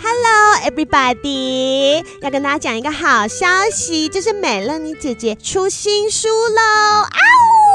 Hello, everybody！要跟大家讲一个好消息，就是美乐妮姐姐出新书喽！啊呜，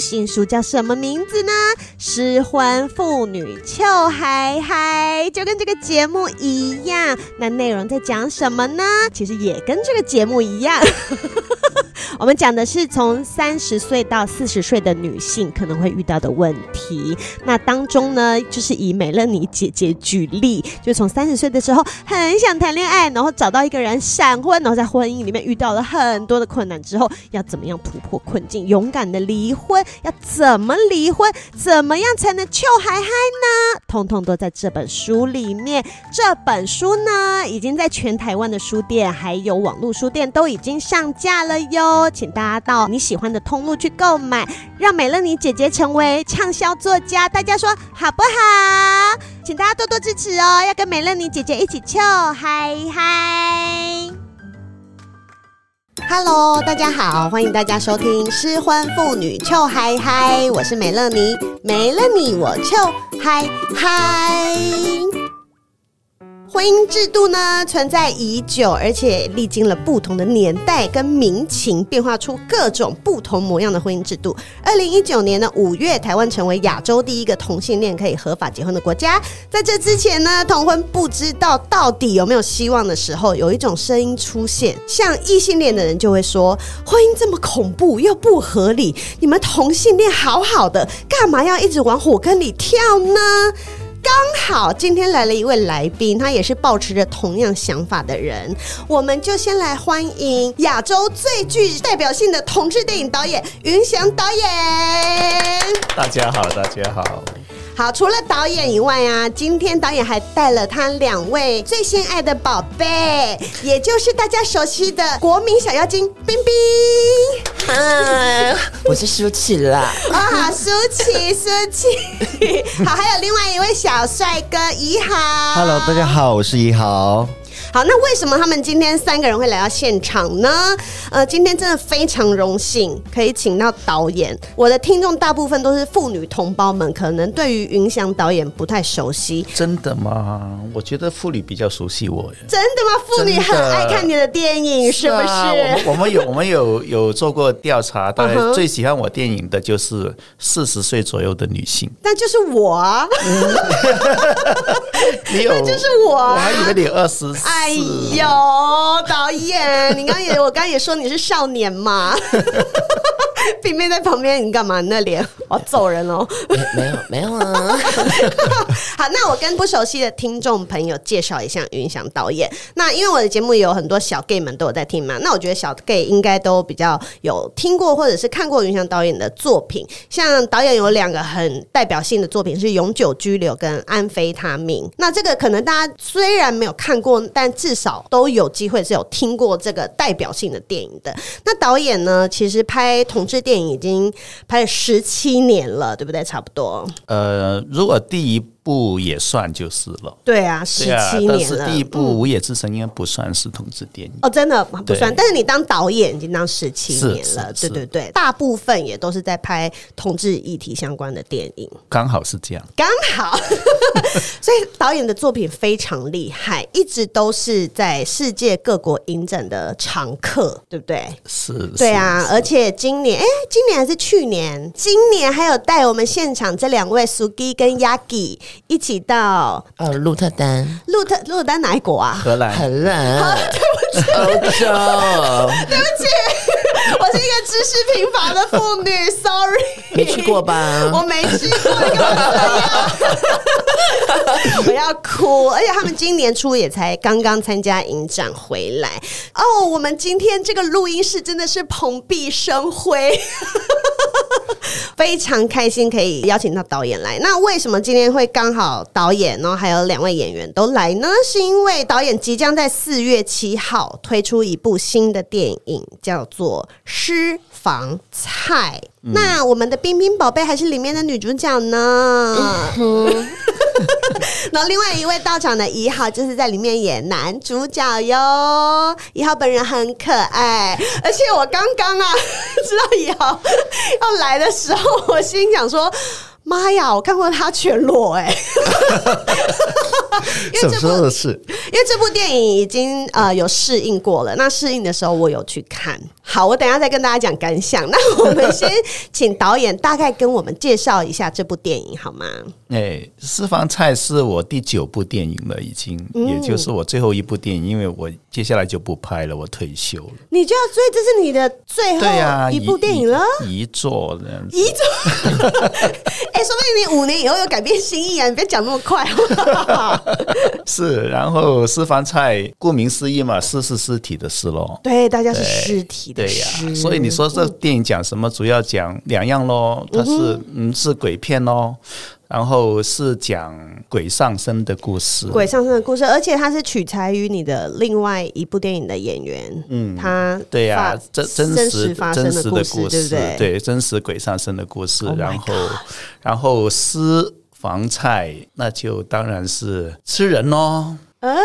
新书叫什么名字呢？失婚妇女笑嗨嗨，就跟这个节目一样。那内容在讲什么呢？其实也跟这个节目一样。我们讲的是从三十岁到四十岁的女性可能会遇到的问题。那当中呢，就是以美乐妮姐姐举例，就从三十岁的时候很想谈恋爱，然后找到一个人闪婚，然后在婚姻里面遇到了很多的困难之后，要怎么样突破困境，勇敢的离婚？婚要怎么离婚？怎么样才能笑嗨嗨呢？通通都在这本书里面。这本书呢，已经在全台湾的书店还有网络书店都已经上架了哟。请大家到你喜欢的通路去购买，让美乐妮姐姐成为畅销作家。大家说好不好？请大家多多支持哦！要跟美乐妮姐姐一起笑嗨嗨！Hello，大家好，欢迎大家收听《失婚妇女臭嗨嗨》，我是美乐妮，没了你我臭嗨嗨。婚姻制度呢，存在已久，而且历经了不同的年代跟民情，变化出各种不同模样的婚姻制度。二零一九年的五月，台湾成为亚洲第一个同性恋可以合法结婚的国家。在这之前呢，同婚不知道到底有没有希望的时候，有一种声音出现，像异性恋的人就会说：婚姻这么恐怖又不合理，你们同性恋好好的，干嘛要一直往火坑里跳呢？刚好今天来了一位来宾，他也是抱持着同样想法的人，我们就先来欢迎亚洲最具代表性的同志电影导演云翔导演。大家好，大家好。好，除了导演以外啊，今天导演还带了他两位最心爱的宝贝，也就是大家熟悉的国民小妖精冰冰。嗨，我是舒淇啦。啊，舒淇，舒淇。好，还有另外一位小帅哥怡豪。Hello，大家好，我是怡豪。好，那为什么他们今天三个人会来到现场呢？呃，今天真的非常荣幸可以请到导演。我的听众大部分都是妇女同胞们，可能对于云翔导演不太熟悉。真的吗？我觉得妇女比较熟悉我耶。真的吗？妇女很爱看你的电影，是不是？是我们有我们有有做过调查，大概最喜欢我电影的就是四十岁左右的女性。那就是我啊！你有？那就是我。我还以为你二十。哎呦，导演，你刚刚也，我刚刚也说你是少年嘛。冰冰在旁边，你干嘛？你那脸，我要揍人哦！没有，没有啊。好，那我跟不熟悉的听众朋友介绍一下云翔导演。那因为我的节目有很多小 gay 们都有在听嘛，那我觉得小 gay 应该都比较有听过或者是看过云翔导演的作品。像导演有两个很代表性的作品是《永久居留》跟《安非他命》。那这个可能大家虽然没有看过，但至少都有机会是有听过这个代表性的电影的。那导演呢，其实拍同这电影已经拍了十七年了，对不对？差不多。呃，如果第一。不也算就是了。对啊，十七年了。但是第一部《午夜之声》应该不算是同志电影哦，真的不算。但是你当导演已经当十七年了，对对对，大部分也都是在拍同志议题相关的电影。刚好是这样，刚好。所以导演的作品非常厉害，一直都是在世界各国影展的常客，对不对？是。对啊，而且今年，哎，今年还是去年？今年还有带我们现场这两位 Sugi 跟 Yagi。一起到呃，鹿特丹，鹿特鹿特丹哪一国啊？荷兰，荷兰。好，对不起，欧洲，对不起，我是一个知识贫乏的妇女，sorry。没去过吧？我没去过？我要哭，而且他们今年初也才刚刚参加影展回来。哦，我们今天这个录音室真的是蓬荜生辉。非常开心可以邀请到导演来。那为什么今天会刚好导演，然后还有两位演员都来呢？是因为导演即将在四月七号推出一部新的电影，叫做《私房菜》。嗯、那我们的冰冰宝贝还是里面的女主角呢。嗯 然后另外一位到场的一号就是在里面演男主角哟，一号本人很可爱，而且我刚刚啊 知道一号要来的时候，我心想说。妈呀！我看过他全裸哎，什么时候的事？因为这部电影已经呃有适应过了。那适应的时候我有去看。好，我等一下再跟大家讲感想。那我们先请导演大概跟我们介绍一下这部电影好吗？哎、欸，私房菜是我第九部电影了，已经，嗯、也就是我最后一部电影，因为我接下来就不拍了，我退休了。你就要追，这是你的最后一部电影了，遗作这样子，遗作。哎、欸，说不定你五年以后又改变心意啊！你别讲那么快。是，然后私房菜，顾名思义嘛，尸是尸体的尸喽。对，大家是尸体的尸。对呀、啊，所以你说这电影讲什么？主要讲两样喽。它是嗯，嗯是鬼片喽。然后是讲鬼上身的故事，鬼上身的故事，而且它是取材于你的另外一部电影的演员，嗯，他对呀、啊，真真实发生的故事，对不对？对，真实鬼上身的故事。然后，然后私房菜，那就当然是吃人喽。啊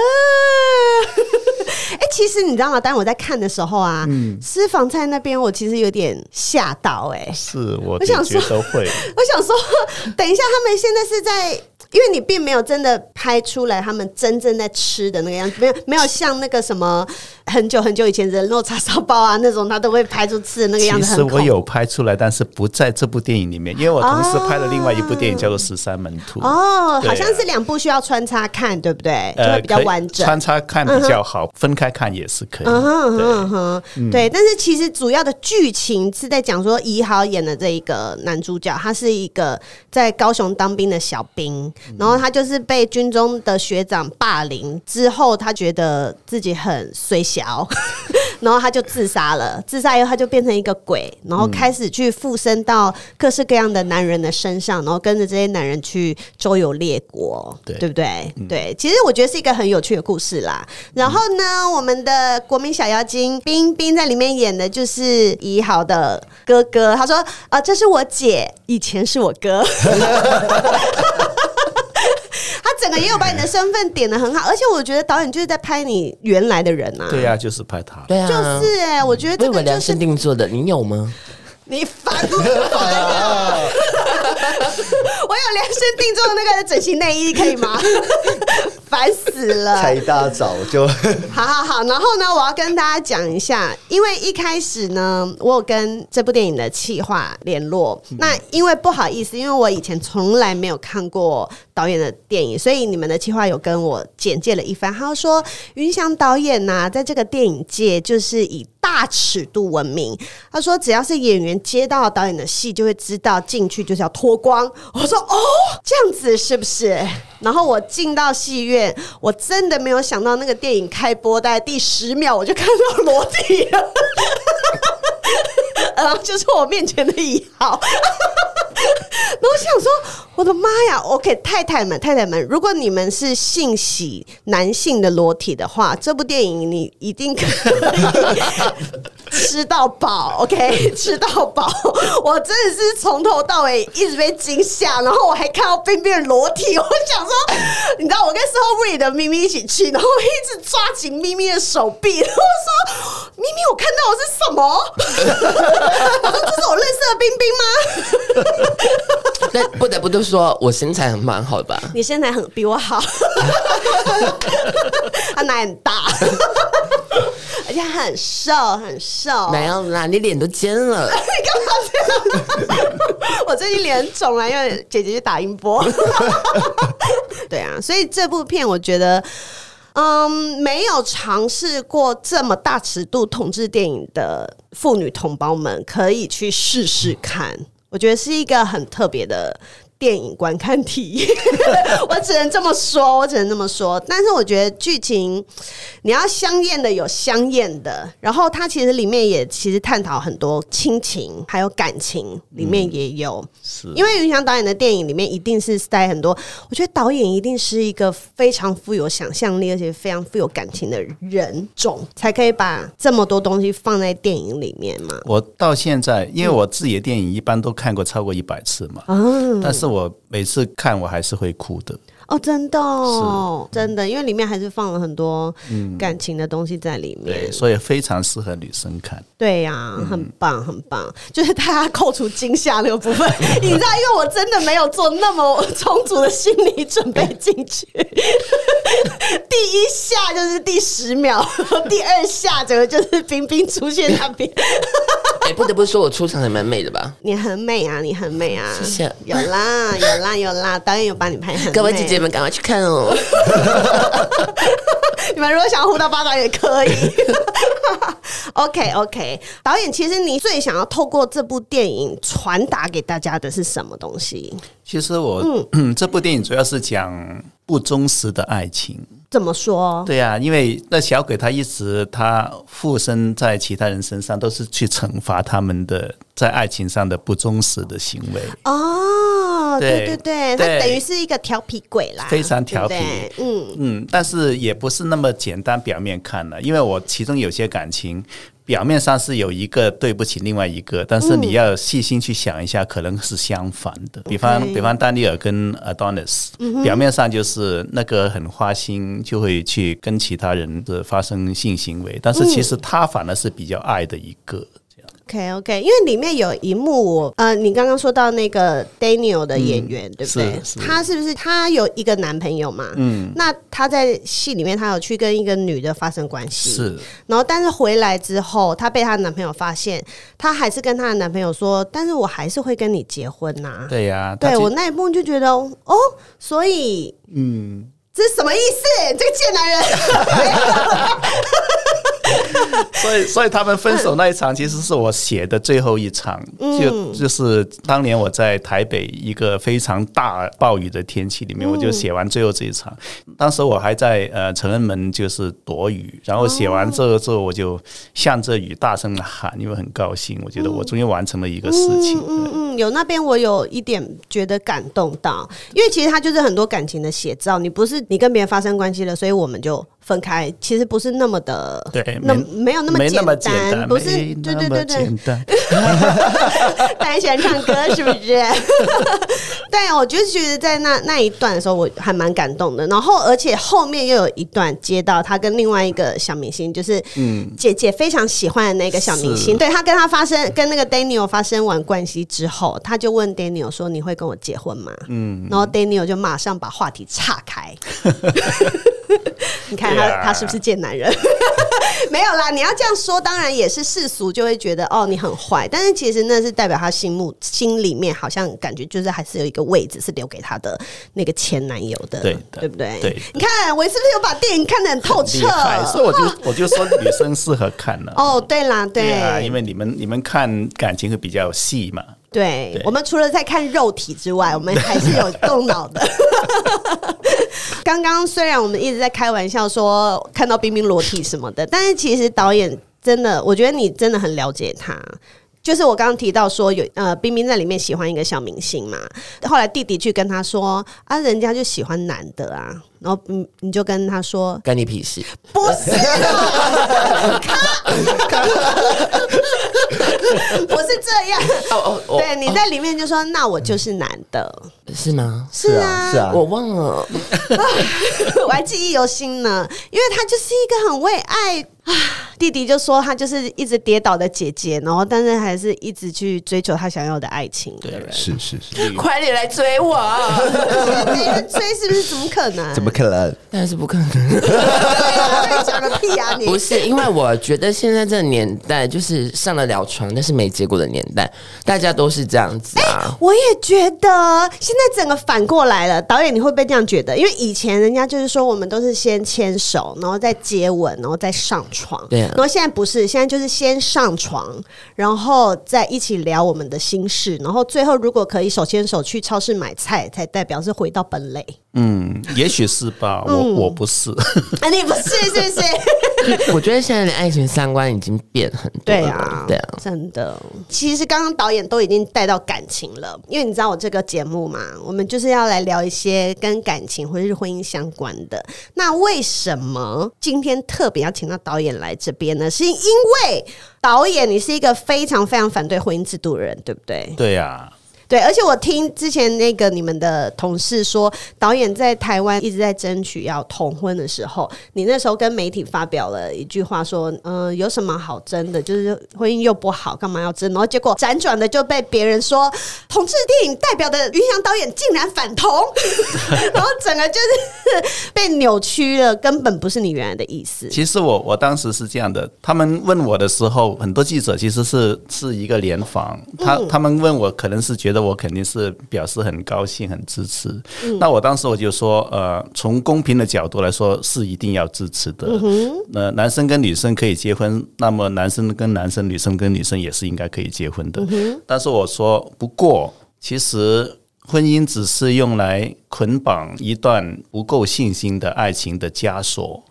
其实你知道吗？当我在看的时候啊，嗯，私房菜那边我其实有点吓到、欸，哎，是我我想说会，我想说，等一下，他们现在是在。因为你并没有真的拍出来他们真正在吃的那个样子，没有没有像那个什么很久很久以前人肉叉烧包啊那种，他都会拍出吃的那个样子。其实我有拍出来，但是不在这部电影里面，因为我同时拍了另外一部电影叫做《十三门徒》。哦，好像是两部需要穿插看，对不对？就会比较完整。穿插看比较好，分开看也是可以。嗯哼嗯哼，对。但是其实主要的剧情是在讲说，怡豪演的这一个男主角，他是一个在高雄当兵的小兵。然后他就是被军中的学长霸凌之后，他觉得自己很衰小，然后他就自杀了。自杀以后，他就变成一个鬼，然后开始去附身到各式各样的男人的身上，然后跟着这些男人去周游列国，对，对不对？嗯、对，其实我觉得是一个很有趣的故事啦。然后呢，我们的国民小妖精冰冰在里面演的就是怡豪的哥哥。他说：“啊、呃，这是我姐，以前是我哥。” 他整个也有把你的身份点的很好，而且我觉得导演就是在拍你原来的人呐、啊。对呀、啊，就是拍他。对啊，就是哎、欸，我觉得这个、就是、量身定做的，你有吗？你烦不烦啊？我有量身定做的那个整形内衣，可以吗？烦死了！才一大早就 好好好，然后呢，我要跟大家讲一下，因为一开始呢，我有跟这部电影的企划联络。那因为不好意思，因为我以前从来没有看过导演的电影，所以你们的企划有跟我简介了一番。他说，云翔导演呐、在这个电影界就是以大尺度闻名。他说，只要是演员接到导演的戏，就会知道进去就是要脱光。我说哦，这样子是不是？然后我进到戏院，我真的没有想到那个电影开播大概第十秒，我就看到裸体了，然后 就是我面前的一号。然后我想说，我的妈呀！OK，太太们，太太们，如果你们是性喜男性的裸体的话，这部电影你一定可以 吃到饱。OK，吃到饱。我真的是从头到尾一直被惊吓，然后我还看到冰冰的裸体。我想说，你知道，我跟 Strawberry 的咪咪一起去，然后我一直抓紧咪咪的手臂，然后说：“咪咪，我看到的是什么？” 我说：“这是我认识的冰冰吗？” 但不得不都说，我身材很蛮好的吧？你身材很比我好，他奶很大，很瘦，很瘦。没有啦，你脸都尖了。你干嘛这样？我最近脸很肿了，因为姐姐去打音波。对啊，所以这部片我觉得，嗯，没有尝试过这么大尺度统治电影的妇女同胞们，可以去试试看。我觉得是一个很特别的电影观看体验，我只能这么说，我只能这么说。但是我觉得剧情你要香艳的有香艳的，然后它其实里面也其实探讨很多亲情还有感情，里面也有。嗯、是因为云翔导演的电影里面一定是塞很多，我觉得导演一定是一个非常富有想象力而且非常富有感情的人种，才可以把这么多东西放在电影里面嘛。我到现在，因为我自己的电影一般都看过超过一百次嘛，嗯，但是。我每次看我还是会哭的。哦，真的，哦，真的，因为里面还是放了很多感情的东西在里面，对，所以非常适合女生看。对呀，很棒，很棒，就是大家扣除惊吓那个部分，你知道，因为我真的没有做那么充足的心理准备进去，第一下就是第十秒，第二下整个就是冰冰出现那边。哎，不得不说，我出场还蛮美的吧？你很美啊，你很美啊，谢谢。有啦，有啦，有啦，导演有帮你拍很美。各位姐姐们，赶快去看哦！你们如果想要互到八掌也可以。OK OK，导演，其实你最想要透过这部电影传达给大家的是什么东西？其实我嗯，这部电影主要是讲不忠实的爱情。怎么说？对呀、啊，因为那小鬼他一直他附身在其他人身上，都是去惩罚他们的在爱情上的不忠实的行为。哦，对对对，他等于是一个调皮鬼啦，非常调皮。嗯嗯，但是也不是那么简单，表面看了，因为我其中有些感情。表面上是有一个对不起另外一个，但是你要细心去想一下，可能是相反的。比方，比方丹尼尔跟 Adonis，表面上就是那个很花心，就会去跟其他人的发生性行为，但是其实他反而是比较爱的一个。OK OK，因为里面有一幕我，呃，你刚刚说到那个 Daniel 的演员，嗯、对不对？是是他是不是他有一个男朋友嘛？嗯，那他在戏里面，他有去跟一个女的发生关系，是。然后，但是回来之后，他被他的男朋友发现，他还是跟他的男朋友说：“但是我还是会跟你结婚呐、啊。”对呀、啊，对我那一幕就觉得，哦，所以，嗯，这是什么意思？这个贱男人。所以，所以他们分手那一场，其实是我写的最后一场，就就是当年我在台北一个非常大暴雨的天气里面，我就写完最后这一场。当时我还在呃成人门就是躲雨，然后写完这个之后，我就向着雨大声的喊，因为很高兴，我觉得我终于完成了一个事情。嗯嗯，有那边我有一点觉得感动到，因为其实他就是很多感情的写照。你不是你跟别人发生关系了，所以我们就。分开其实不是那么的，对，那没，没有那么简单，不是，对对对对，大家喜欢唱歌是不是？对，我就觉得在那那一段的时候，我还蛮感动的。然后，而且后面又有一段接到他跟另外一个小明星，就是嗯，姐姐非常喜欢的那个小明星，嗯、对他跟他发生跟那个 Daniel 发生完关系之后，他就问 Daniel 说：“你会跟我结婚吗？”嗯，然后 Daniel 就马上把话题岔开。你看他.他是不是贱男人？没有啦，你要这样说，当然也是世俗就会觉得哦，你很坏。但是其实那是代表他心目心里面好像感觉就是还是有一个位置是留给他的那个前男友的，对，对不对？对，你看我是不是有把电影看得很透彻？所以我就 我就说女生适合看了。哦，对啦，对，对啊，因为你们你们看感情会比较细嘛。对，对我们除了在看肉体之外，我们还是有动脑的。刚刚虽然我们一直在开玩笑说看到冰冰裸体什么的，但是其实导演真的，我觉得你真的很了解他。就是我刚刚提到说有呃，冰冰在里面喜欢一个小明星嘛，后来弟弟去跟他说啊，人家就喜欢男的啊，然后嗯，你就跟他说干你屁事？不是，不是这样。哦哦哦，对，你在里面就说那我就是男的，是吗？是啊，是啊，我忘了，我还记忆犹新呢，因为他就是一个很为爱。啊，弟弟就说他就是一直跌倒的姐姐，然后但是还是一直去追求他想要的爱情。对，是是是，快点来追我！没人追是不是？怎么可能？怎么可能？当然是不可能。讲个屁啊你！不是，因为我觉得现在这个年代就是上得了床但是没结果的年代，大家都是这样子啊。欸、我也觉得现在整个反过来了，导演你会不会这样觉得？因为以前人家就是说我们都是先牵手，然后再接吻，然后再上床。对啊。然后现在不是，现在就是先上床，然后再一起聊我们的心事，然后最后如果可以手牵手去超市买菜，才代表是回到本垒。嗯，也许是吧，我我不是。啊，你不是是不是？我觉得现在的爱情三观已经变很多了。对啊，对啊，真的。其实刚刚导演都已经带到感情了，因为你知道我这个节目嘛，我们就是要来聊一些跟感情或者是婚姻相关的。那为什么今天特别要请到导演来这边呢？是因为导演你是一个非常非常反对婚姻制度的人，对不对？对呀。对，而且我听之前那个你们的同事说，导演在台湾一直在争取要同婚的时候，你那时候跟媒体发表了一句话说：“嗯、呃，有什么好争的？就是婚姻又不好，干嘛要争？”然后结果辗转的就被别人说，同志电影代表的云翔导演竟然反同，然后整个就是被扭曲了，根本不是你原来的意思。其实我我当时是这样的，他们问我的时候，很多记者其实是是一个联防，他、嗯、他们问我可能是觉得。我肯定是表示很高兴、很支持。嗯、那我当时我就说，呃，从公平的角度来说，是一定要支持的。那、嗯呃、男生跟女生可以结婚，那么男生跟男生、女生跟女生也是应该可以结婚的。嗯、但是我说，不过其实婚姻只是用来捆绑一段不够信心的爱情的枷锁，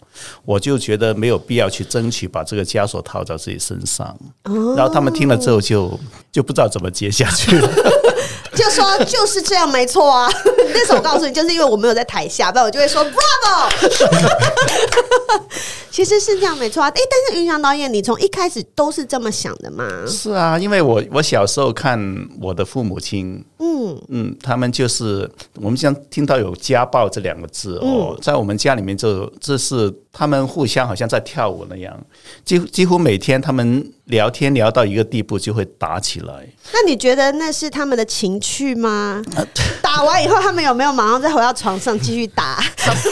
我就觉得没有必要去争取把这个枷锁套在自己身上。哦、然后他们听了之后就就不知道怎么接下去了。就说就是这样，没错啊。那时候我告诉你，就是因为我没有在台下，不然我就会说 Bravo。其实是这样，没错啊。哎，但是云翔导演，你从一开始都是这么想的吗？是啊，因为我我小时候看我的父母亲，嗯嗯，他们就是我们像听到有家暴这两个字哦，在我们家里面就这是他们互相好像在跳舞那样，几乎几乎每天他们聊天聊到一个地步就会打起来。那你觉得那是他们的情趣吗？打完以后，他们有没有马上再回到床上继续打？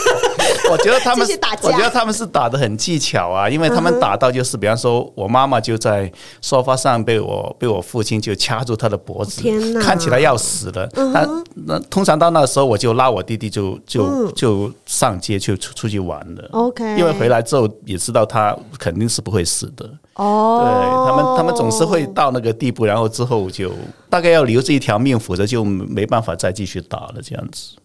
我觉得他们，我觉得他们是打的很技巧啊，因为他们打到就是，比方说我妈妈就在沙发上被我被我父亲就掐住她的脖子，天哪，看起来要死了。那那通常到那时候，我就拉我弟弟就就就上街去出出去玩了。OK，因为回来之后也知道他肯定是不会死的。哦，对他们，他们总是会到那个地步，然后之后就大概要留这一条命，否则就没办法再继续打了，这样子。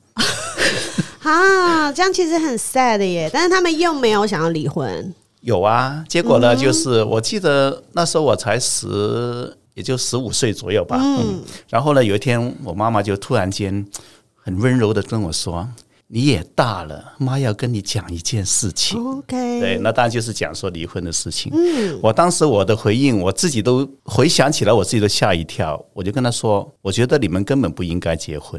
啊，这样其实很 sad 耶，但是他们又没有想要离婚。有啊，结果呢，就是我记得那时候我才十，也就十五岁左右吧。嗯，然后呢，有一天我妈妈就突然间很温柔的跟我说。你也大了，妈要跟你讲一件事情。OK，对，那当然就是讲说离婚的事情。嗯，我当时我的回应，我自己都回想起来，我自己都吓一跳。我就跟他说，我觉得你们根本不应该结婚。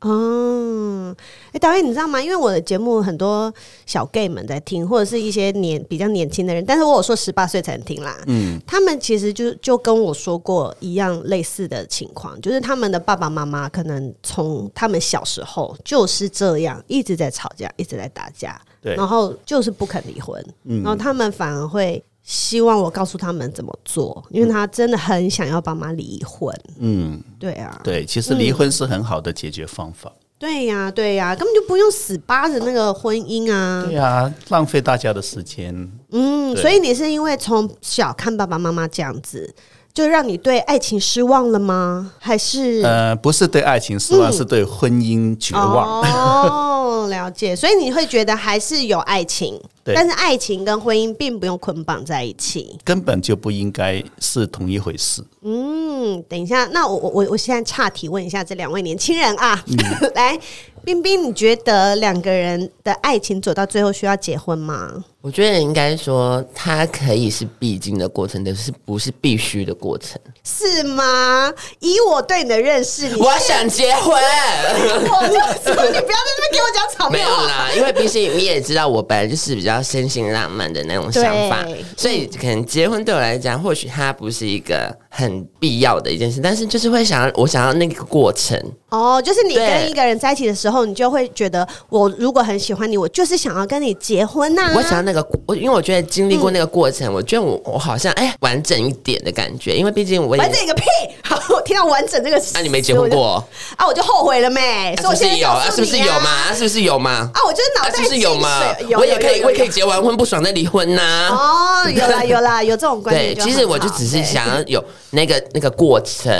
哦，哎，导演，你知道吗？因为我的节目很多小 gay 们在听，或者是一些年比较年轻的人，但是我有说十八岁才能听啦。嗯，他们其实就就跟我说过一样类似的情况，就是他们的爸爸妈妈可能从他们小时候就是这样，一直在吵架，一直在打架，对，然后就是不肯离婚，嗯，然后他们反而会。希望我告诉他们怎么做，因为他真的很想要爸妈离婚。嗯，对啊，对，其实离婚是很好的解决方法。嗯、对呀、啊，对呀、啊，根本就不用死扒着那个婚姻啊。对呀、啊，浪费大家的时间。嗯，所以你是因为从小看爸爸妈妈这样子，就让你对爱情失望了吗？还是呃，不是对爱情失望，嗯、是对婚姻绝望。哦，了解。所以你会觉得还是有爱情。但是爱情跟婚姻并不用捆绑在一起，根本就不应该是同一回事。嗯，等一下，那我我我现在岔提问一下这两位年轻人啊，嗯、来，冰冰，你觉得两个人的爱情走到最后需要结婚吗？我觉得应该说，它可以是必经的过程，但是不是必须的过程，是吗？以我对你的认识，你我想结婚，我就说你不要在那边给我讲场面。没有啦，因为毕竟你也知道，我本来就是比较。比较深情浪漫的那种想法，所以可能结婚对我来讲，或许它不是一个很必要的一件事，但是就是会想要我想要那个过程。哦，就是你跟一个人在一起的时候，你就会觉得，我如果很喜欢你，我就是想要跟你结婚呐、啊。我想要那个，我因为我觉得经历过那个过程，嗯、我觉得我我好像哎、欸、完整一点的感觉，因为毕竟我也完整一个屁。好，我听到完整这个词，那、啊、你没结婚过啊？我就后悔了没？是不是有啊？是不是有吗？是不是有吗？啊，我就是脑袋、啊、是不是有吗？我也可以，我也可以结完婚不爽再离婚呐、啊。哦，有啦有啦，有这种观念。对，其实我就只是想要有那个那个过程。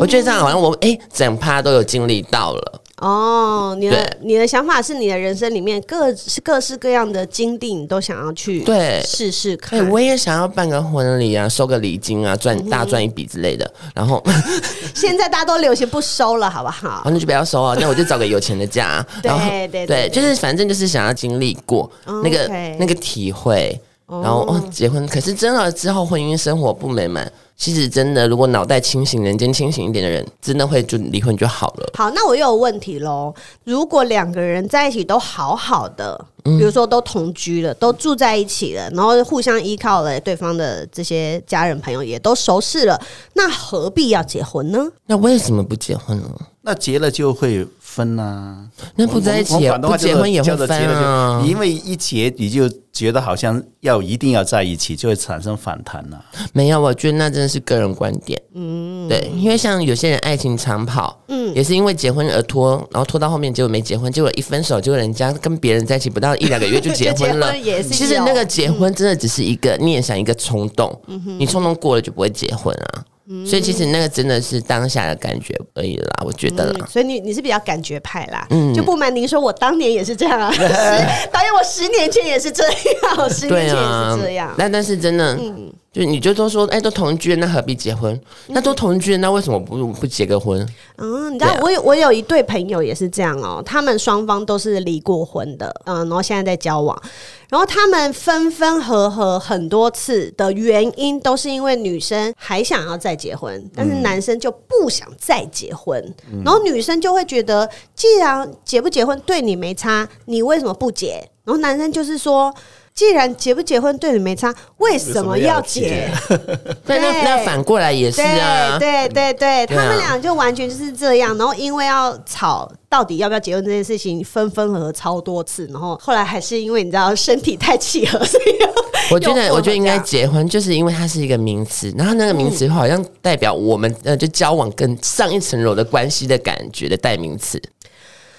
我觉得这样好像我哎、欸，整趴都有经历到了。哦，你的你的想法是你的人生里面各是各式各样的经历，你都想要去对试试看。对，我也想要办个婚礼啊，收个礼金啊，赚大赚一笔之类的。然后 现在大家都流行不收了，好不好？那就不要收啊，那我就找个有钱的嫁。对 然后对对，对，就是反正就是想要经历过那个 Okay 那个体会，然后哦结婚。可是真的之后婚姻生活不美满。其实真的，如果脑袋清醒、人间清醒一点的人，真的会就离婚就好了。好，那我又有问题喽。如果两个人在一起都好好的，比如说都同居了，都住在一起了，然后互相依靠了对方的这些家人朋友也都熟识了，那何必要结婚呢？那为什么不结婚呢？那结了就会分呐、啊，那不在一起也不结婚也会分啊。因为一结你就觉得好像要一定要在一起，就会产生反弹呐、啊。没有，我觉得那真的是个人观点。嗯，对，因为像有些人爱情长跑，嗯，也是因为结婚而拖，然后拖到后面结果没结婚，结果一分手，结果人家跟别人在一起不到一两个月就结婚了。其实那个结婚真的只是一个念想，一个冲动。嗯哼，你冲动过了就不会结婚啊。所以其实那个真的是当下的感觉而已啦，我觉得啦。嗯、所以你你是比较感觉派啦，嗯，就不瞒您说，我当年也是这样啊。导演，我十年前也是这样，十年前也是这样。那、啊、但是真的，嗯。就你就都说，哎、欸，都同居，那何必结婚？那都同居，那为什么不不结个婚？嗯，你知道，我有我有一对朋友也是这样哦，他们双方都是离过婚的，嗯，然后现在在交往，然后他们分分合合很多次的原因，都是因为女生还想要再结婚，但是男生就不想再结婚，嗯、然后女生就会觉得，既然结不结婚对你没差，你为什么不结？然后男生就是说。既然结不结婚对你没差，为什么要结？对，那那反过来也是啊。对对对，对，他们俩就完全就是这样。然后因为要吵到底要不要结婚这件事情，分分合合超多次。然后后来还是因为你知道身体太契合，所以 我觉得我觉得应该结婚，就是因为它是一个名词。然后那个名词好像代表我们呃就交往更上一层楼的关系的感觉的代名词。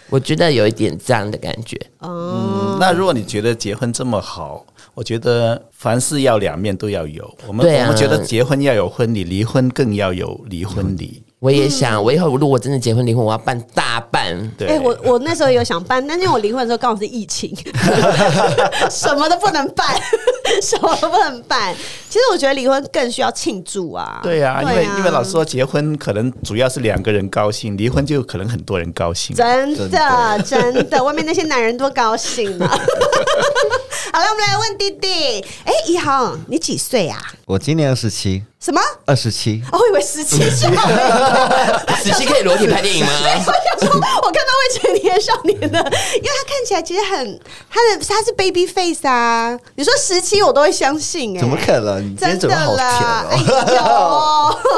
我觉得有一点这样的感觉。嗯，那如果你觉得结婚这么好，我觉得凡事要两面都要有。我们、啊、我们觉得结婚要有婚礼，离婚更要有离婚礼。我也想，我以后如果真的结婚离婚，我要办大办。对，哎、欸，我我那时候有想办，但是我离婚的时候刚好是疫情，什么都不能办，什么都不能办。其实我觉得离婚更需要庆祝啊。对啊，对啊，因为因为老师说结婚可能主要是两个人高兴，离婚就可能很多人高兴。真的真的，外面那些男人多高兴啊！好了，我们来问弟弟。哎、欸，一航，你几岁啊？我今年二十七。什么？二十七？我以为十七岁。十七可以裸体拍电影吗？我想说，我看到未成年少年的，因为他看起来其实很，他的他是 baby face 啊。你说十七，我都会相信哎、欸。怎么可能？你今天怎么好甜哦？哎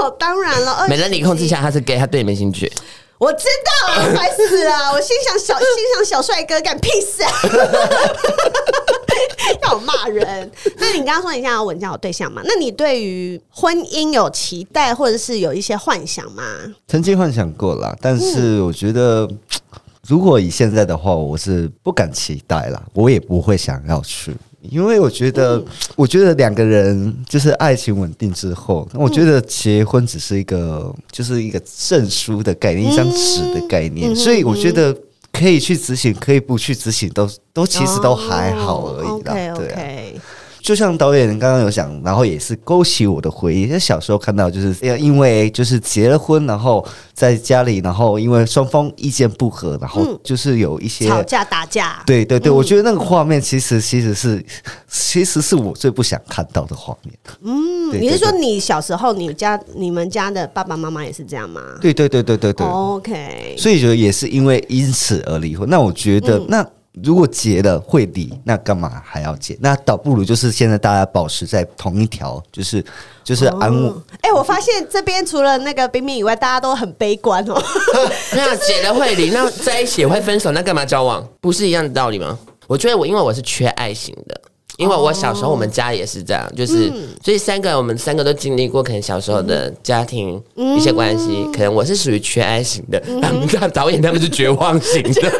呦，当然了，没人你控制下，他是 gay，他对你没兴趣。我知道，烦死了！我心想小心想小帅哥干屁事啊！骂人？那你刚刚说你现在要稳交有对象嘛？那你对于婚姻有期待或者是有一些幻想吗？曾经幻想过啦，但是我觉得，嗯、如果以现在的话，我是不敢期待啦，我也不会想要去。因为我觉得，嗯、我觉得两个人就是爱情稳定之后，那我觉得结婚只是一个，就是一个证书的概念，嗯、一张纸的概念，嗯、所以我觉得可以去执行，可以不去执行，都都其实都还好而已啦。对啊。就像导演刚刚有讲，然后也是勾起我的回忆。小时候看到，就是因为就是结了婚，然后在家里，然后因为双方意见不合，然后就是有一些吵架打架。对对对，我觉得那个画面其实其实是其实是我最不想看到的画面。嗯，你是说你小时候你家你们家的爸爸妈妈也是这样吗？对对对对对对。OK，所以就也是因为因此而离婚。那我觉得那。如果结了会离，那干嘛还要结？那倒不如就是现在大家保持在同一条，就是就是安稳。哎、哦欸，我发现这边除了那个冰冰以外，大家都很悲观哦。那结了会离，那在一起会分手，那干嘛交往？不是一样的道理吗？我觉得我因为我是缺爱型的。因为我小时候我们家也是这样，就是、嗯、所以三个我们三个都经历过，可能小时候的家庭一些关系，嗯、可能我是属于缺爱型的，那、嗯、导演他们是绝望型的。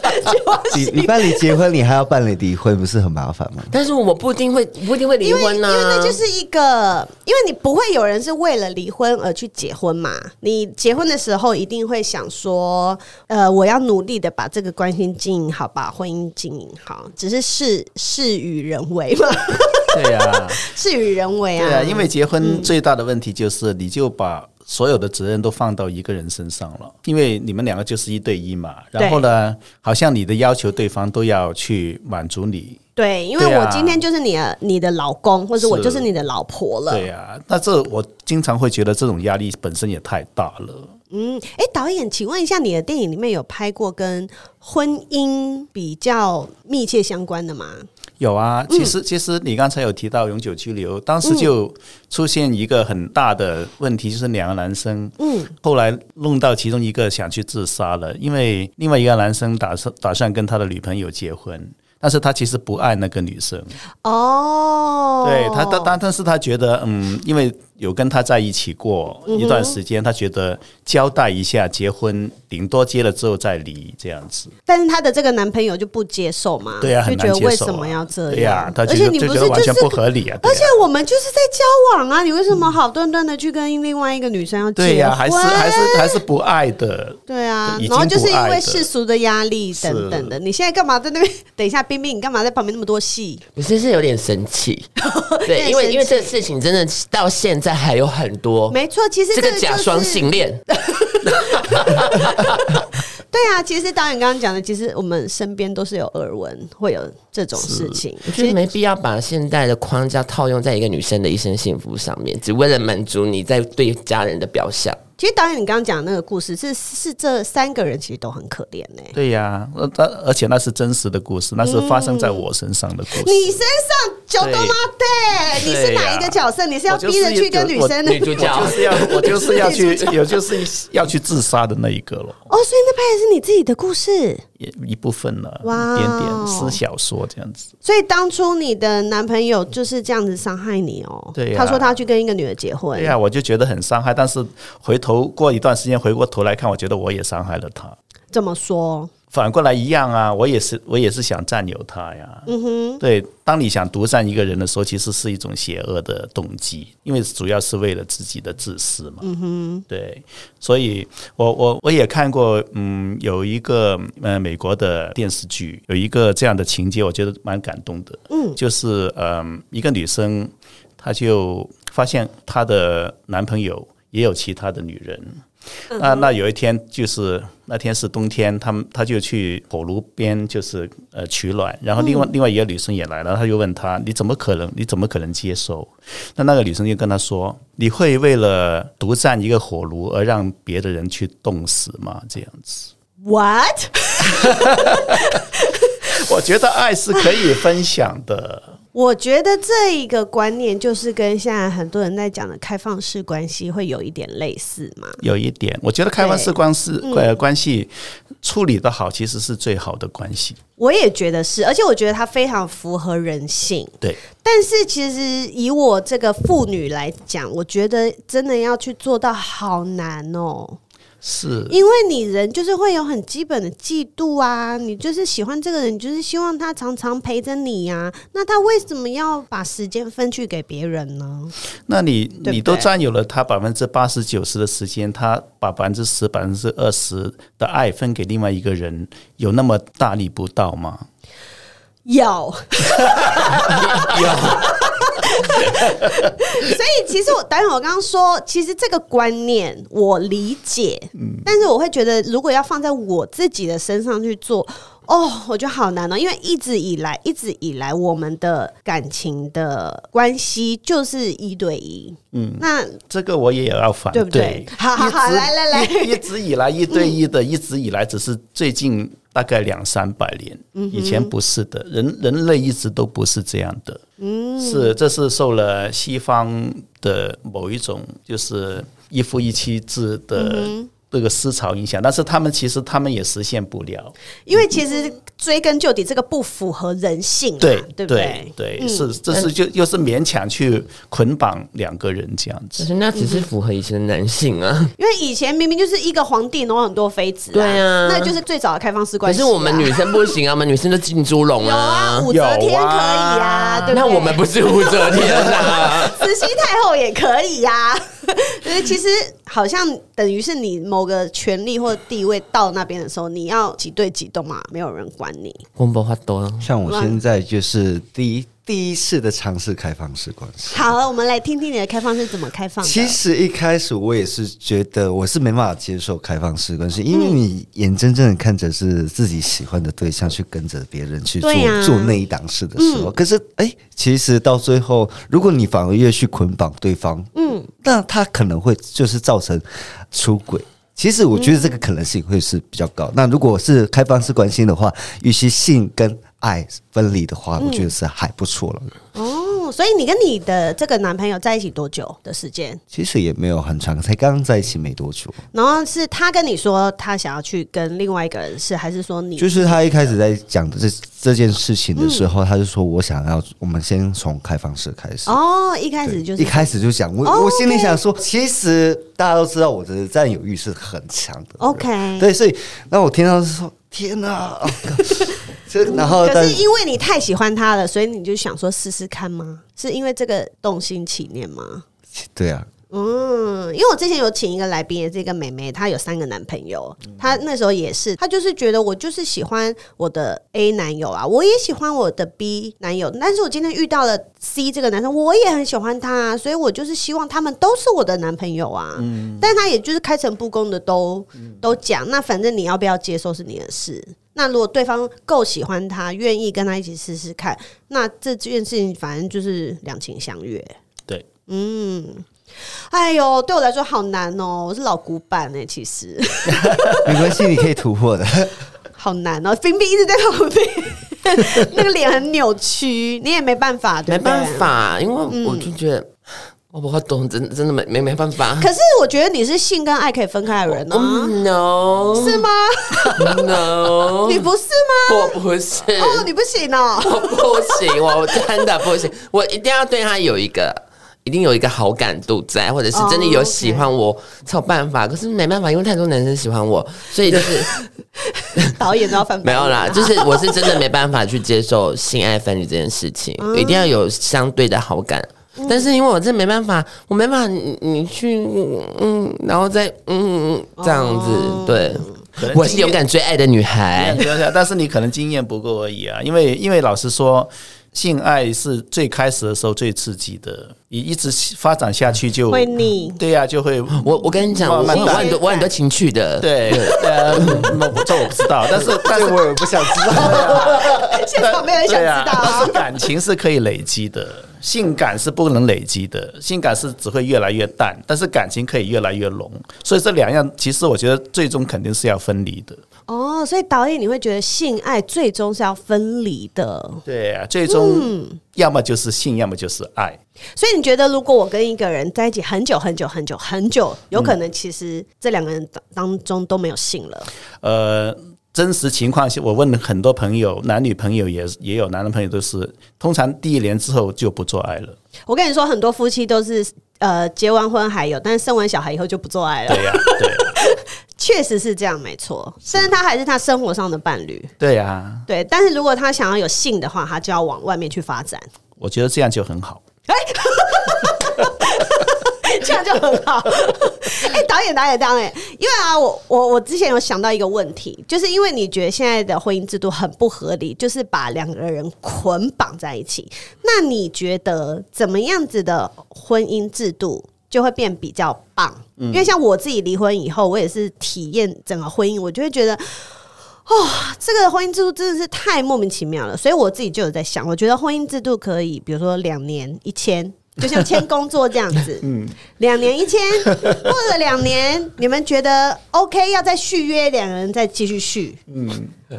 你你办理结婚，你还要办理离婚，不是很麻烦吗？但是我不一定会不一定会离婚呢、啊，因为那就是一个，因为你不会有人是为了离婚而去结婚嘛。你结婚的时候一定会想说，呃，我要努力的把这个关系经营好，把婚姻经营好，只是事事与人为嘛。对呀、啊，事与人为啊。对啊，因为结婚最大的问题就是，你就把。所有的责任都放到一个人身上了，因为你们两个就是一对一嘛。然后呢，好像你的要求对方都要去满足你。对，因为我今天就是你的你的老公，或者我就是你的老婆了。对呀，那这我经常会觉得这种压力本身也太大了。嗯，哎，导演，请问一下，你的电影里面有拍过跟婚姻比较密切相关的吗？有啊，其实其实你刚才有提到永久居留，当时就出现一个很大的问题，就是两个男生，嗯，后来弄到其中一个想去自杀了，因为另外一个男生打算打算跟他的女朋友结婚，但是他其实不爱那个女生，哦，对他，但但但是他觉得，嗯，因为。有跟他在一起过一段时间，他觉得交代一下结婚，顶多结了之后再离这样子。但是他的这个男朋友就不接受嘛？对啊，很难接受。为什么要这样？对啊，他觉得就觉得完全不合理啊！而且我们就是在交往啊，你为什么好端端的去跟另外一个女生要结婚？对呀，还是还是还是不爱的。对啊，然后就是因为世俗的压力等等的。你现在干嘛在那边？等一下，冰冰，你干嘛在旁边那么多戏？我其实是有点生气。对，因为因为这个事情真的到现在还有很多，没错，其实这个假双性恋。对啊，其实导演刚刚讲的，其实我们身边都是有耳闻会有这种事情，我觉得没必要把现代的框架套用在一个女生的一生幸福上面，只为了满足你在对家人的表象。其实导演，你刚刚讲那个故事是是这三个人其实都很可怜呢。对呀，而而且那是真实的故事，那是发生在我身上的故事。你身上就多吗？对，你是哪一个角色？你是要逼着去跟女生的？女主角？就是要 我就是要去，有就是要去自杀的那一个了。哦，所以那拍的是你自己的故事，也一部分了，哇，一点点是小说这样子。所以当初你的男朋友就是这样子伤害你哦。对，他说他要去跟一个女的结婚。对呀，我就觉得很伤害，但是回头。过一段时间回过头来看，我觉得我也伤害了他。怎么说？反过来一样啊，我也是，我也是想占有他呀。嗯哼，对，当你想独占一个人的时候，其实是一种邪恶的动机，因为主要是为了自己的自私嘛。嗯哼，对，所以我我我也看过，嗯，有一个呃美国的电视剧，有一个这样的情节，我觉得蛮感动的。嗯，就是嗯、呃，一个女生，她就发现她的男朋友。也有其他的女人，那那有一天就是那天是冬天，他们他就去火炉边就是呃取暖，然后另外另外一个女生也来了，他就问他，你怎么可能你怎么可能接受？那那个女生就跟他说，你会为了独占一个火炉而让别的人去冻死吗？这样子？What？我觉得爱是可以分享的。我觉得这一个观念就是跟现在很多人在讲的开放式关系会有一点类似嘛？有一点，我觉得开放式关系呃关系处理得好，其实是最好的关系。我也觉得是，而且我觉得它非常符合人性。对，但是其实以我这个妇女来讲，我觉得真的要去做到好难哦。是，因为你人就是会有很基本的嫉妒啊，你就是喜欢这个人，你就是希望他常常陪着你呀、啊。那他为什么要把时间分去给别人呢？那你你都占有了他百分之八十九十的时间，他把百分之十百分之二十的爱分给另外一个人，有那么大逆不道吗？有，有。所以，其实我等会我刚刚说，其实这个观念我理解，但是我会觉得，如果要放在我自己的身上去做，哦，我觉得好难哦，因为一直以来，一直以来，我们的感情的关系就是一对一，嗯，那这个我也要反对，对不对？好好好，来来来，一直以来一对一的，一直以来只是最近。大概两三百年，以前不是的，人人类一直都不是这样的，嗯是这是受了西方的某一种就是一夫一妻制的。这个思潮影响，但是他们其实他们也实现不了，因为其实追根究底，这个不符合人性，对对不对？对，对是这是就又是勉强去捆绑两个人这样子，可是那只是符合以前的男性啊，因为以前明明就是一个皇帝，然后很多妃子，对啊，那就是最早的开放式关系。可是我们女生不行啊，我们女生都进猪笼啊，武则天可以啊，对不对？那我们不是武则天啊，慈禧太后也可以呀。所以其实好像等于是你某个权力或地位到那边的时候，你要挤兑挤动嘛，没有人管你。温博话多，像我现在就是第一。第一次的尝试开放式关系。好，我们来听听你的开放是怎么开放的。其实一开始我也是觉得我是没办法接受开放式关系，因为你眼睁睁的看着是自己喜欢的对象去跟着别人去做做那一档事的时候，可是哎，其实到最后，如果你反而越去捆绑对方，嗯，那他可能会就是造成出轨。其实我觉得这个可能性会是比较高。那如果是开放式关系的话，与其性跟爱分离的话，我觉得是还不错了。哦，所以你跟你的这个男朋友在一起多久的时间？其实也没有很长，才刚刚在一起没多久。然后是他跟你说他想要去跟另外一个人是，还是说你？就是他一开始在讲的这这件事情的时候，嗯、他就说我想要我们先从开放式开始。哦，一开始就是一开始就讲我，哦、我心里想说，其实大家都知道我的占有欲是很强的。OK，对，所以那我听到是说。天 呐！然后，可是因为你太喜欢他了，所以你就想说试试看吗？是因为这个动心起念吗？对啊。嗯，因为我之前有请一个来宾，也是一个妹妹，她有三个男朋友，她那时候也是，她就是觉得我就是喜欢我的 A 男友啊，我也喜欢我的 B 男友，但是我今天遇到了 C 这个男生，我也很喜欢他啊，所以我就是希望他们都是我的男朋友啊。嗯，但她也就是开诚布公的都都讲，那反正你要不要接受是你的事。那如果对方够喜欢他，愿意跟他一起试试看，那这件事情反正就是两情相悦。对，嗯。哎呦，对我来说好难哦，我是老古板哎，其实 没关系，你可以突破的。好难哦，冰冰一直在旁边，那个脸很扭曲，你也没办法，对不对？没办法，因为我就觉得、嗯、我不会懂，真的真的没没没办法。可是我觉得你是性跟爱可以分开的人呢、啊 oh,？No，是吗？No，你不是吗？我不是哦，你不行哦，我不行，我真的不行，我一定要对他有一个。一定有一个好感度在，或者是真的有喜欢我才有办法。可是没办法，因为太多男生喜欢我，所以就是 导演都要翻。没有啦，就是我是真的没办法去接受性爱分离这件事情，一定要有相对的好感。但是因为我真的没办法，我没办法你，你去嗯，然后再嗯嗯这样子，对，我是勇敢追爱的女孩，但是你可能经验不够而已啊。因为因为老实说。性爱是最开始的时候最刺激的，你一直发展下去就会腻。对呀、啊，就会我我跟你讲，我我很多我很多情趣的，对，呃，这我不知道，但是 但是我也不想知道，现在没有人想知道、啊。但是感情是可以累积的，性感是不能累积的，性感是只会越来越淡，但是感情可以越来越浓，所以这两样其实我觉得最终肯定是要分离的。哦，所以导演，你会觉得性爱最终是要分离的？对啊，最终要么就是性，要么就是爱。所以你觉得，如果我跟一个人在一起很久很久很久很久，有可能其实这两个人当中都没有性了？呃，真实情况下，我问了很多朋友，男女朋友也也有，男的朋友都是通常第一年之后就不做爱了。我跟你说，很多夫妻都是呃结完婚还有，但是生完小孩以后就不做爱了。对呀、啊，对。确实是这样，没错。甚至他还是他生活上的伴侣。对呀，对。但是如果他想要有性的话，他就要往外面去发展。我觉得这样就很好。哎，这样就很好。哎，导演，导演，导演，因为啊，我我我之前有想到一个问题，就是因为你觉得现在的婚姻制度很不合理，就是把两个人捆绑在一起。那你觉得怎么样子的婚姻制度？就会变比较棒，因为像我自己离婚以后，我也是体验整个婚姻，我就会觉得，哦，这个婚姻制度真的是太莫名其妙了。所以我自己就有在想，我觉得婚姻制度可以，比如说两年一签，就像签工作这样子，嗯，两年一签，过了两年，你们觉得 OK，要再续约，两个人再继续续，嗯，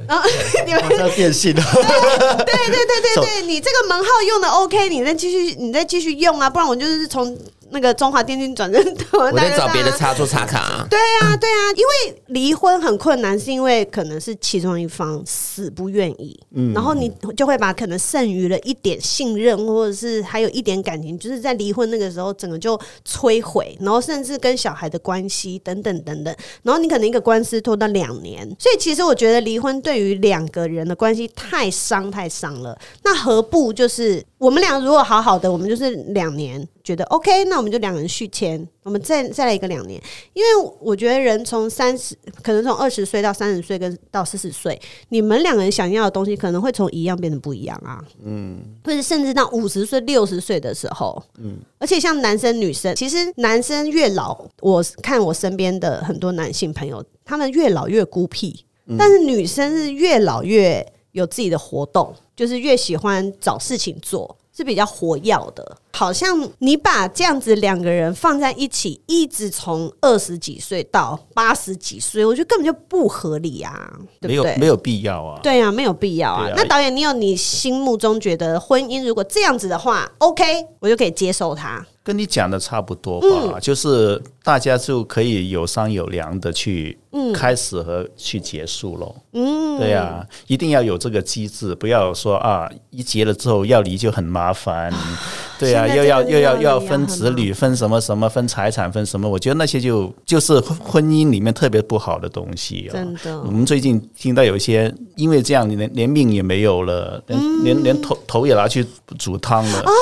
然后你们要变性。了，对对对对对 对，你这个门号用的 OK，你再继续，你再继续用啊，不然我就是从。那个中华电信转正，我在找别的插座插卡啊。对啊，对啊，因为离婚很困难，是因为可能是其中一方死不愿意，嗯，然后你就会把可能剩余了一点信任，或者是还有一点感情，就是在离婚那个时候，整个就摧毁，然后甚至跟小孩的关系等等等等，然后你可能一个官司拖到两年，所以其实我觉得离婚对于两个人的关系太伤太伤了，那何不就是？我们俩如果好好的，我们就是两年觉得 OK，那我们就两人续签，我们再再来一个两年。因为我觉得人从三十，可能从二十岁到三十岁跟到四十岁，你们两个人想要的东西可能会从一样变成不一样啊。嗯，或者甚至到五十岁、六十岁的时候，嗯，而且像男生女生，其实男生越老，我看我身边的很多男性朋友，他们越老越孤僻，但是女生是越老越有自己的活动。就是越喜欢找事情做，是比较活跃的。好像你把这样子两个人放在一起，一直从二十几岁到八十几岁，我觉得根本就不合理啊，对不对？没有没有必要啊。对啊，没有必要啊。啊那导演，你有你心目中觉得婚姻如果这样子的话，OK，我就可以接受它。跟你讲的差不多吧，嗯、就是大家就可以有商有量的去开始和去结束喽。嗯，对呀、啊，一定要有这个机制，不要说啊，一结了之后要离就很麻烦。对呀、啊，又要又要又要分子女，分什么什么，分财产，分什么？我觉得那些就就是婚姻里面特别不好的东西啊。真的，我们最近听到有一些因为这样，连连命也没有了，连、嗯、连连头头也拿去煮汤了。啊，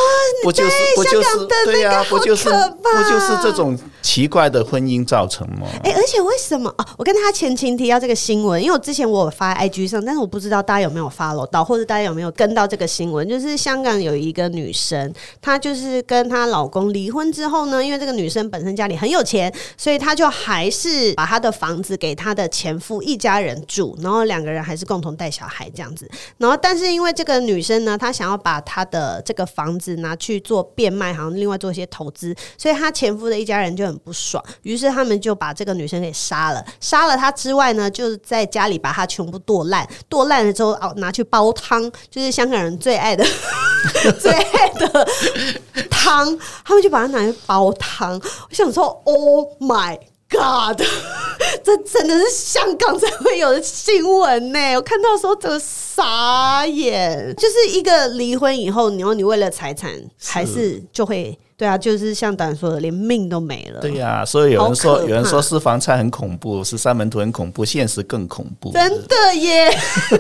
不就是不就是对呀？不就是不就是这种奇怪的婚姻造成吗？哎，而且为什么啊？我跟他前情提要这个新闻，因为我之前我有发 IG 上，但是我不知道大家有没有 follow 到，或者大家有没有跟到这个新闻，就是香港有一个女生，她就是跟她老公离婚之后呢，因为这个女生本身家里很有钱，所以她就还是把她的房子给她的前夫一家人住，然后两个人还是共同带小孩这样子。然后，但是因为这个女生呢，她想要把她的这个房子拿去做变卖，好像另外做一些投资，所以她前夫的一家人就很不爽，于是他们就把这个女生给杀了。杀了她之外呢，就是在家里把她全部剁烂，剁烂了之后哦，拿去煲汤，就是香港人最爱的 最爱的。汤，他们就把它拿去煲汤。我想说，Oh my God，这真的是香港才会有的新闻呢！我看到的时候，整个傻眼。就是一个离婚以后，然后你为了财产，还是就会对啊，就是像导演说的，连命都没了。对呀、啊，所以有人说，有人说私房菜很恐怖，是三门徒很恐怖，现实更恐怖。真的耶，这是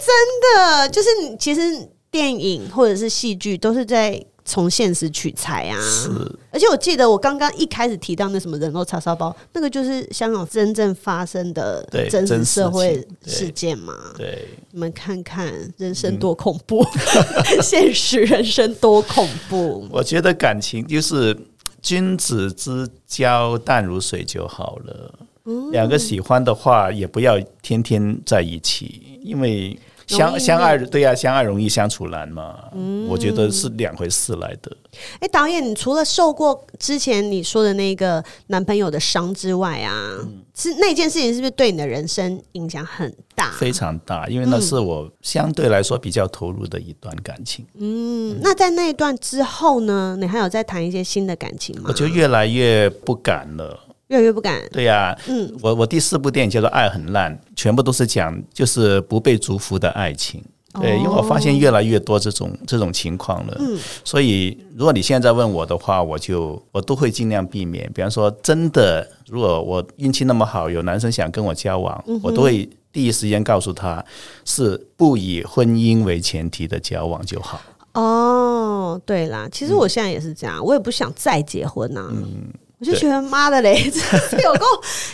真的。就是其实。电影或者是戏剧都是在从现实取材啊，是。而且我记得我刚刚一开始提到那什么人肉叉烧包，那个就是香港真正发生的真实社会事件嘛。对，对你们看看人生多恐怖，嗯、现实人生多恐怖。我觉得感情就是君子之交淡如水就好了。嗯、两个喜欢的话，也不要天天在一起，因为。相相爱对呀、啊，相爱容易相处难嘛。嗯，我觉得是两回事来的。哎、欸，导演，你除了受过之前你说的那个男朋友的伤之外啊，嗯、是那件事情是不是对你的人生影响很大？非常大，因为那是我相对来说比较投入的一段感情。嗯，嗯，那在那一段之后呢？你还有在谈一些新的感情吗？我就越来越不敢了。越来越不敢。对呀、啊，嗯，我我第四部电影叫做《爱很烂》，全部都是讲就是不被祝福的爱情。对，因为我发现越来越多这种这种情况了。嗯，所以如果你现在问我的话，我就我都会尽量避免。比方说，真的，如果我运气那么好，有男生想跟我交往，嗯、我都会第一时间告诉他，是不以婚姻为前提的交往就好。哦，对啦，其实我现在也是这样，嗯、我也不想再结婚呐、啊。嗯。我就觉得妈的嘞，这有够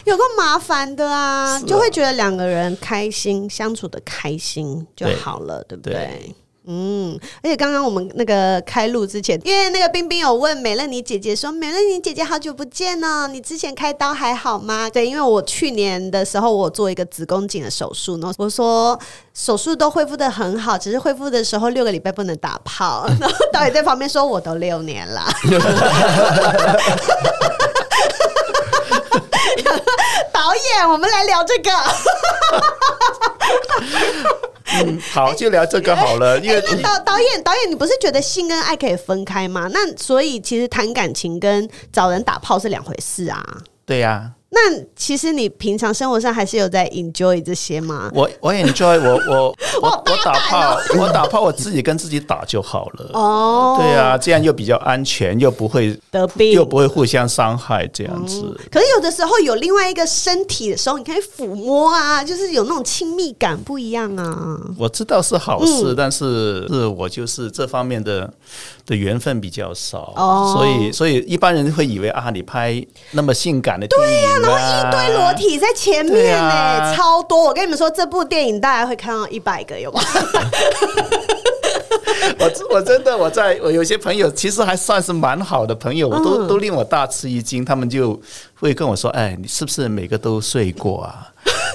有够麻烦的啊！就会觉得两个人开心相处的开心就好了，对，对不对？嗯，而且刚刚我们那个开录之前，因为那个冰冰有问美乐妮姐姐说：“美乐妮姐姐好久不见哦，你之前开刀还好吗？”对，因为我去年的时候我做一个子宫颈的手术呢，我说手术都恢复得很好，只是恢复的时候六个礼拜不能打炮。然后导演在旁边说：“我都六年了。”导演，我们来聊这个。嗯，好，就聊这个好了。因为导导演导演，你不是觉得性跟爱可以分开吗？那所以其实谈感情跟找人打炮是两回事啊。对呀。那其实你平常生活上还是有在 enjoy 这些吗？我我 enjoy 我我 我我打炮，我打炮我自己跟自己打就好了。哦，对啊，这样又比较安全，又不会得病，又不会互相伤害，这样子。嗯。可是有的时候有另外一个身体的时候，你可以抚摸啊，就是有那种亲密感不一样啊。我知道是好事，嗯，但是是我就是这方面的的缘分比较少，哦，所以所以一般人会以为啊，你拍那么性感的电影，对，啊。然后一堆裸体在前面呢，啊、超多！我跟你们说，这部电影大家会看到一百个有吧？我我真的我在我有些朋友其实还算是蛮好的朋友，我都、嗯、都令我大吃一惊。他们就会跟我说：“哎，你是不是每个都睡过啊？”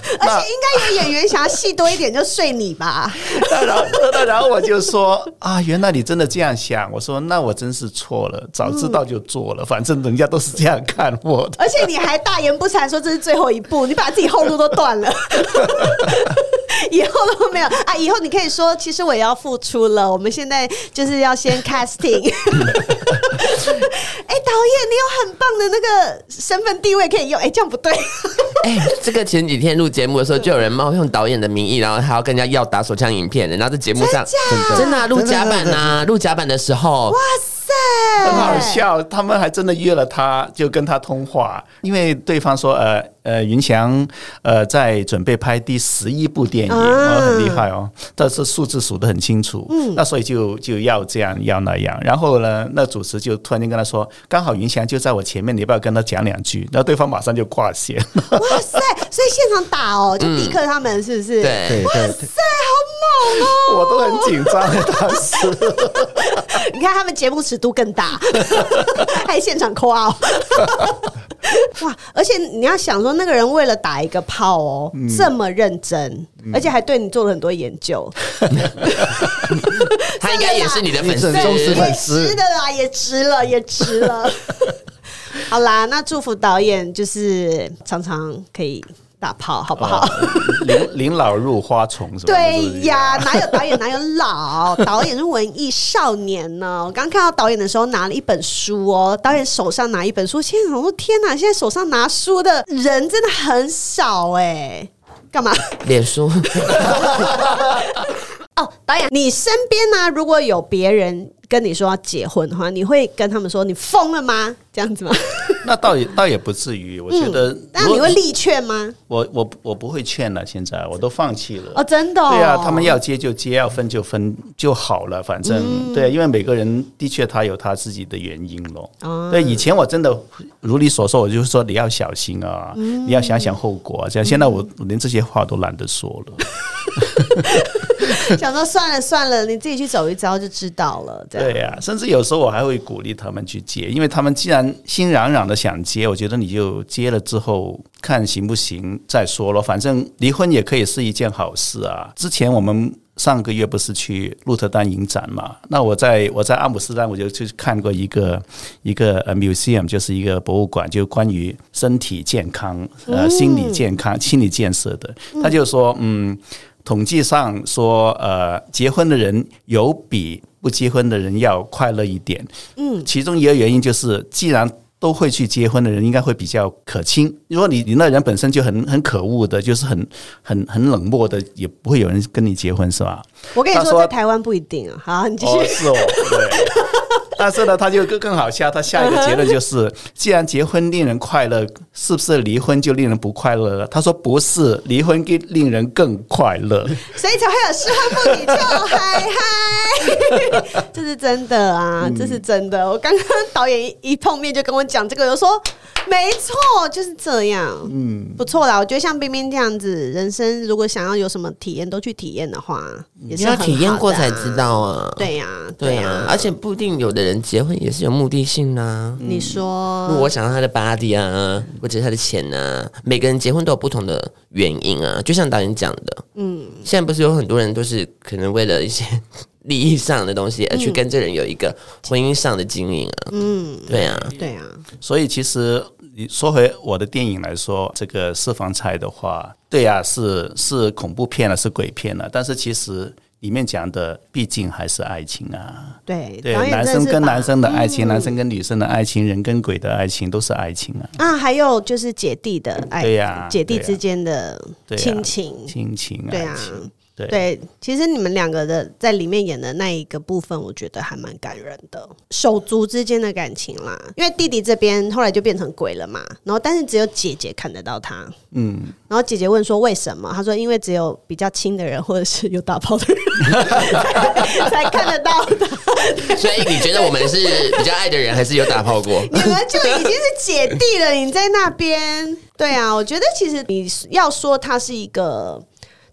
而且应该有演员想要戏多一点，就睡你吧。那然后，那然后我就说啊，原来你真的这样想。我说那我真是错了，早知道就做了。反正人家都是这样看我的。而且你还大言不惭说这是最后一步，你把自己后路都断了，以后都没有啊。以后你可以说，其实我也要付出了。我们现在就是要先 casting。哎，导演，你有很棒的那个身份地位可以用。哎，这样不对。哎，这个前几天录节目的时候，就有人冒用导演的名义，然后还要跟人家要打手枪影片的，然后在节目上真的录甲板呐，录甲板的时候，哇塞，很好笑，他们还真的约了他，就跟他通话，因为对方说呃。呃，云翔呃，在准备拍第十一部电影，哦，很厉害哦，但是数字数得很清楚，嗯，那所以就就要这样要那样，然后呢，那主持就突然间跟他说，刚好云翔就在我前面，你要不要跟他讲两句？然后对方马上就挂线。哇塞！所以现场打哦，就迪克他们是不是？嗯、对，哇塞，好猛哦！我都很紧张，当时。你看他们节目尺度更大，还现场 call out。哇！而且你要想说，那个人为了打一个炮哦，嗯、这么认真，嗯、而且还对你做了很多研究。他应该也是你的粉丝，忠实粉丝。是的啦，也值了，也值了。好啦，那祝福导演就是常常可以。打炮好不好？临临、呃、老入花丛？对呀，哪有导演哪有老？导演是文艺少年呢。我刚看到导演的时候拿了一本书哦，导演手上拿一本书。现在我说天哪，现在手上拿书的人真的很少哎，干嘛？脸书。哦，导演，你身边呢？如果有别人跟你说要结婚的话，你会跟他们说你疯了吗？这样子吗？那倒也倒也不至于，我觉得。那、嗯、你会力劝吗？我我我不会劝了，现在我都放弃了。哦，真的、哦？对啊，他们要结就结，要分就分就好了，反正、嗯、对，因为每个人的确他有他自己的原因咯。哦、对，以前我真的如你所说，我就是说你要小心啊，嗯、你要想想后果啊。这样现在我连这些话都懒得说了。想说算了算了，你自己去走一遭就知道了。对呀、啊，甚至有时候我还会鼓励他们去接，因为他们既然心嚷嚷的想接，我觉得你就接了之后看行不行再说了。反正离婚也可以是一件好事啊。之前我们上个月不是去鹿特丹影展嘛？那我在我在阿姆斯特丹，我就去看过一个一个呃 museum，就是一个博物馆，就关于身体健康、呃心理健康、心理建设的。他就说，嗯。统计上说，呃，结婚的人有比不结婚的人要快乐一点。嗯，其中一个原因就是，既然都会去结婚的人，应该会比较可亲。如果你你那人本身就很很可恶的，就是很很很冷漠的，也不会有人跟你结婚，是吧？我跟你说，说在台湾不一定啊。好，你继续。哦，是哦，对。但是呢，他就更更好笑，他下一个结论就是：既然结婚令人快乐，是不是离婚就令人不快乐了？他说不是，离婚更令人更快乐，所以才会有失婚妇女就嗨嗨，这是真的啊，这是真的。我刚刚导演一碰面就跟我讲这个，我说。没错，就是这样。嗯，不错啦。我觉得像冰冰这样子，人生如果想要有什么体验，都去体验的话，也是、啊、要体验过才知道啊。对呀、啊，对呀、啊啊。而且不一定有的人结婚也是有目的性呢、啊。你说，我想要他的 body 啊，或者他的钱啊。每个人结婚都有不同的原因啊。就像导演讲的，嗯，现在不是有很多人都是可能为了一些。利益上的东西，而去跟这人有一个婚姻上的经营啊，嗯，对啊，对啊，所以其实你说回我的电影来说，这个私房菜的话，对啊，是是恐怖片了，是鬼片了，但是其实里面讲的毕竟还是爱情啊，对对，男生跟男生的爱情，男生跟女生的爱情，人跟鬼的爱情都是爱情啊，啊，还有就是姐弟的爱，对呀，姐弟之间的亲情，亲情，对啊。对，对，其实你们两个的在里面演的那一个部分，我觉得还蛮感人的，手足之间的感情啦。因为弟弟这边后来就变成鬼了嘛，然后但是只有姐姐看得到他，嗯，然后姐姐问说为什么？他说因为只有比较亲的人或者是有打炮的人才，才看得到他。所以你觉得我们是比较爱的人，还是有打炮过？你们就已经是姐弟了，你在那边，对啊，我觉得其实你要说他是一个。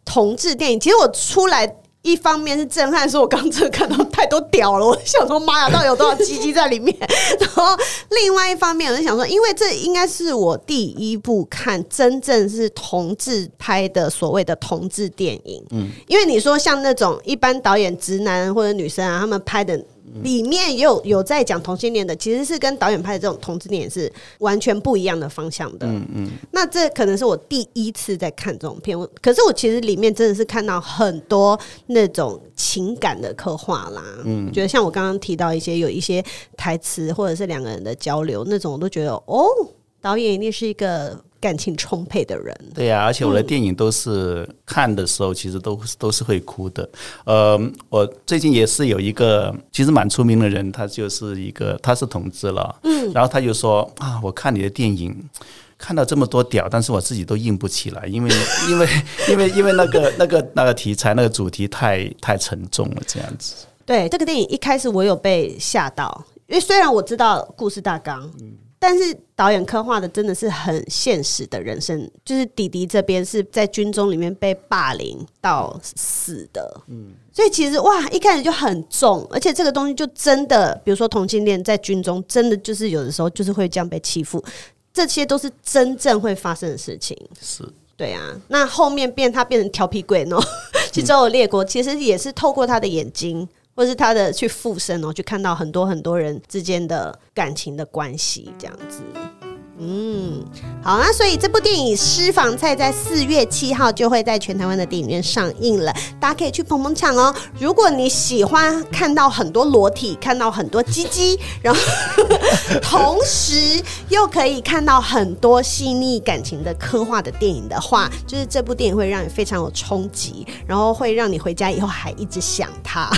同志电影，其实我出来一方面是震撼，说我刚这看到太多屌了，我 想说妈呀，到底有多少鸡鸡在里面？然后另外一方面，我就想说，因为这应该是我第一部看真正是同志拍的所谓的同志电影。嗯，因为你说像那种一般导演直男或者女生啊，他们拍的。里面也有有在讲同性恋的，其实是跟导演拍的这种同志恋是完全不一样的方向的。嗯嗯，那这可能是我第一次在看这种片，可是我其实里面真的是看到很多那种情感的刻画啦。嗯，觉得像我刚刚提到一些有一些台词或者是两个人的交流那种，我都觉得哦，导演一定是一个。感情充沛的人，对呀、啊，而且我的电影都是看的时候，其实都都是会哭的。呃，我最近也是有一个其实蛮出名的人，他就是一个他是同志了，嗯，然后他就说啊，我看你的电影，看到这么多屌，但是我自己都硬不起来，因为 因为因为因为那个那个那个题材那个主题太太沉重了，这样子。对，这个电影一开始我有被吓到，因为虽然我知道故事大纲，嗯。但是导演刻画的真的是很现实的人生，就是弟弟这边是在军中里面被霸凌到死的，嗯，所以其实哇，一开始就很重，而且这个东西就真的，比如说同性恋在军中真的就是有的时候就是会这样被欺负，这些都是真正会发生的事情，是对啊。那后面变他变成调皮鬼呢，去周游列国，其实也是透过他的眼睛。或是他的去附身哦，去看到很多很多人之间的感情的关系，这样子。嗯，好，那所以这部电影《私房菜》在四月七号就会在全台湾的电影院上映了，大家可以去捧捧场哦。如果你喜欢看到很多裸体，看到很多鸡鸡，然后同时又可以看到很多细腻感情的刻画的电影的话，就是这部电影会让你非常有冲击，然后会让你回家以后还一直想他。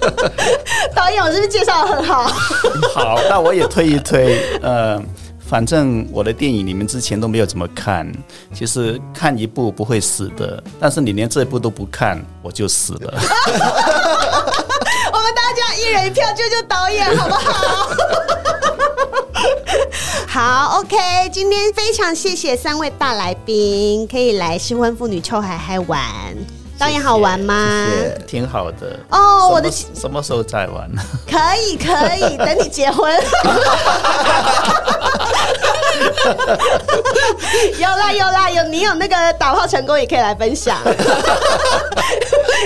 导演，我是不是介绍得很好？好，那我也推一推。呃，反正我的电影你们之前都没有怎么看，其实看一部不会死的，但是你连这一部都不看，我就死了。我们大家一人一票救救导演，好不好？好，OK，今天非常谢谢三位大来宾，可以来新婚妇女秋海海玩。导演好玩吗？谢谢，挺好的哦。我的什么时候再玩？可以可以，等你结婚。有啦有啦有，你有那个打炮成功也可以来分享。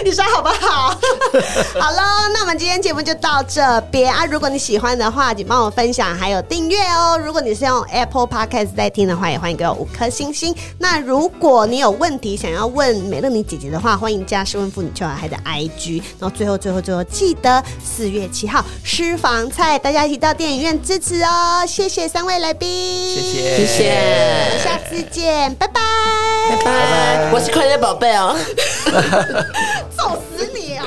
你说好不好？好了，那我们今天节目就到这边啊。如果你喜欢的话，请帮我分享还有订阅哦。如果你是用 Apple Podcast 在听的话，也欢迎给我五颗星星。那如果你有问题想要问美乐妮姐姐的话，欢迎加失婚妇女秋海嗨的 IG。然后最后最后最后记得四月七号私房菜，大家一起到电影院支持哦。谢谢三位来宾，谢谢，谢谢，下次见，拜拜，拜拜，我是快乐宝贝哦，揍死你哦！